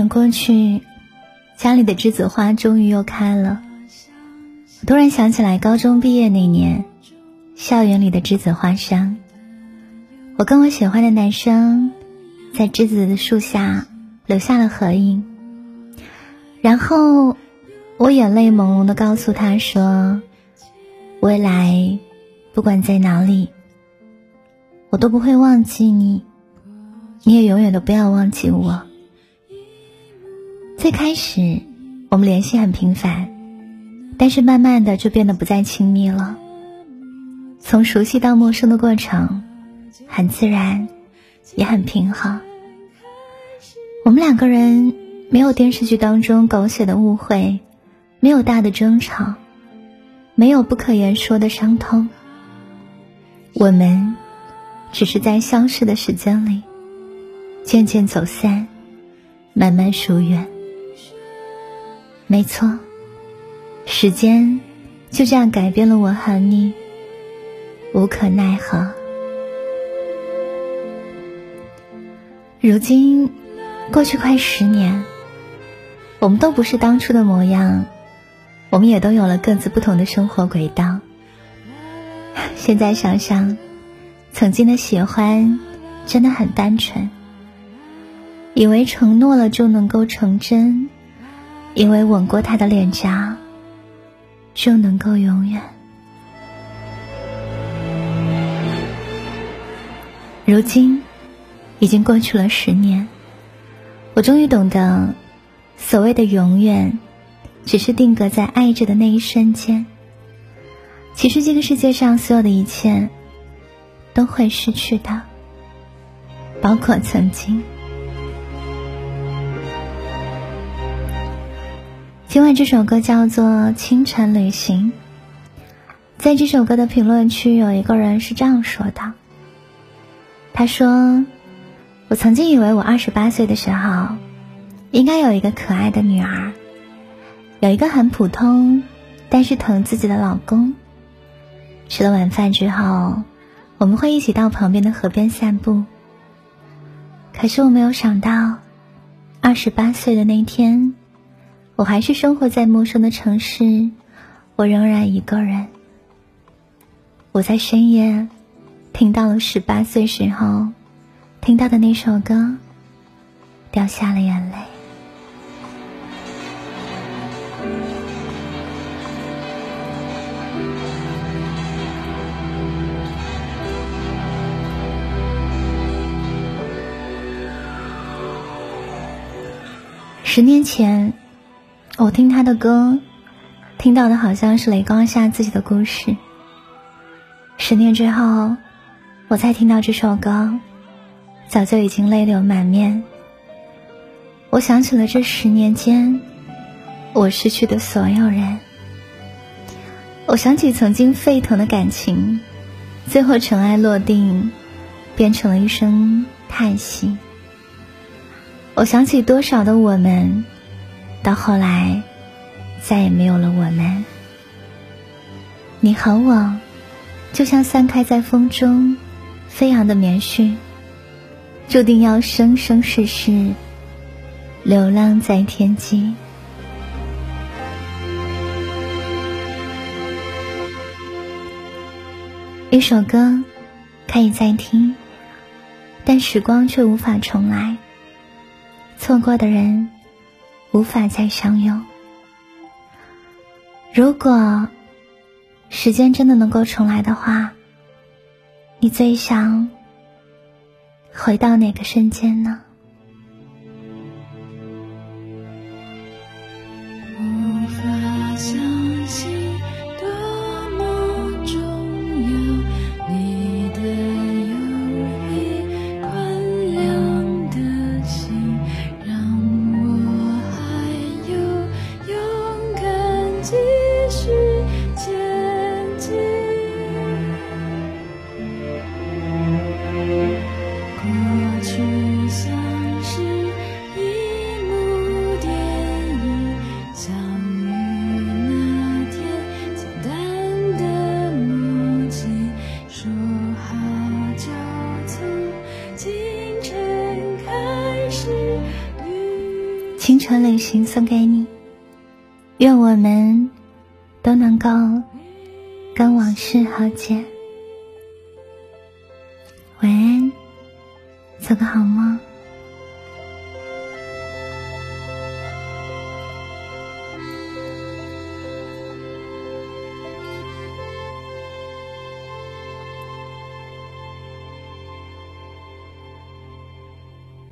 一年过去，家里的栀子花终于又开了。我突然想起来，高中毕业那年，校园里的栀子花香。我跟我喜欢的男生，在栀子树下留下了合影。然后，我眼泪朦胧的告诉他说：“未来，不管在哪里，我都不会忘记你，你也永远都不要忘记我。”最开始，我们联系很频繁，但是慢慢的就变得不再亲密了。从熟悉到陌生的过程，很自然，也很平衡。我们两个人没有电视剧当中狗血的误会，没有大的争吵，没有不可言说的伤痛。我们只是在消失的时间里，渐渐走散，慢慢疏远。没错，时间就这样改变了我和你，无可奈何。如今过去快十年，我们都不是当初的模样，我们也都有了各自不同的生活轨道。现在想想，曾经的喜欢真的很单纯，以为承诺了就能够成真。因为吻过他的脸颊，就能够永远。如今，已经过去了十年，我终于懂得，所谓的永远，只是定格在爱着的那一瞬间。其实，这个世界上所有的一切，都会失去的，包括曾经。今晚这首歌叫做《清晨旅行》。在这首歌的评论区，有一个人是这样说的：“他说，我曾经以为我二十八岁的时候，应该有一个可爱的女儿，有一个很普通但是疼自己的老公。吃了晚饭之后，我们会一起到旁边的河边散步。可是我没有想到，二十八岁的那天。”我还是生活在陌生的城市，我仍然一个人。我在深夜听到了十八岁时候听到的那首歌，掉下了眼泪。十年前。我听他的歌，听到的好像是雷光下自己的故事。十年之后，我再听到这首歌，早就已经泪流满面。我想起了这十年间，我失去的所有人。我想起曾经沸腾的感情，最后尘埃落定，变成了一声叹息。我想起多少的我们。到后来，再也没有了我们。你和我，就像散开在风中飞扬的棉絮，注定要生生世世流浪在天际。一首歌可以再听，但时光却无法重来。错过的人。无法再相拥。如果时间真的能够重来的话，你最想回到哪个瞬间呢？青春旅行送给你，愿我们都能够跟往事和解。晚安，做个好梦。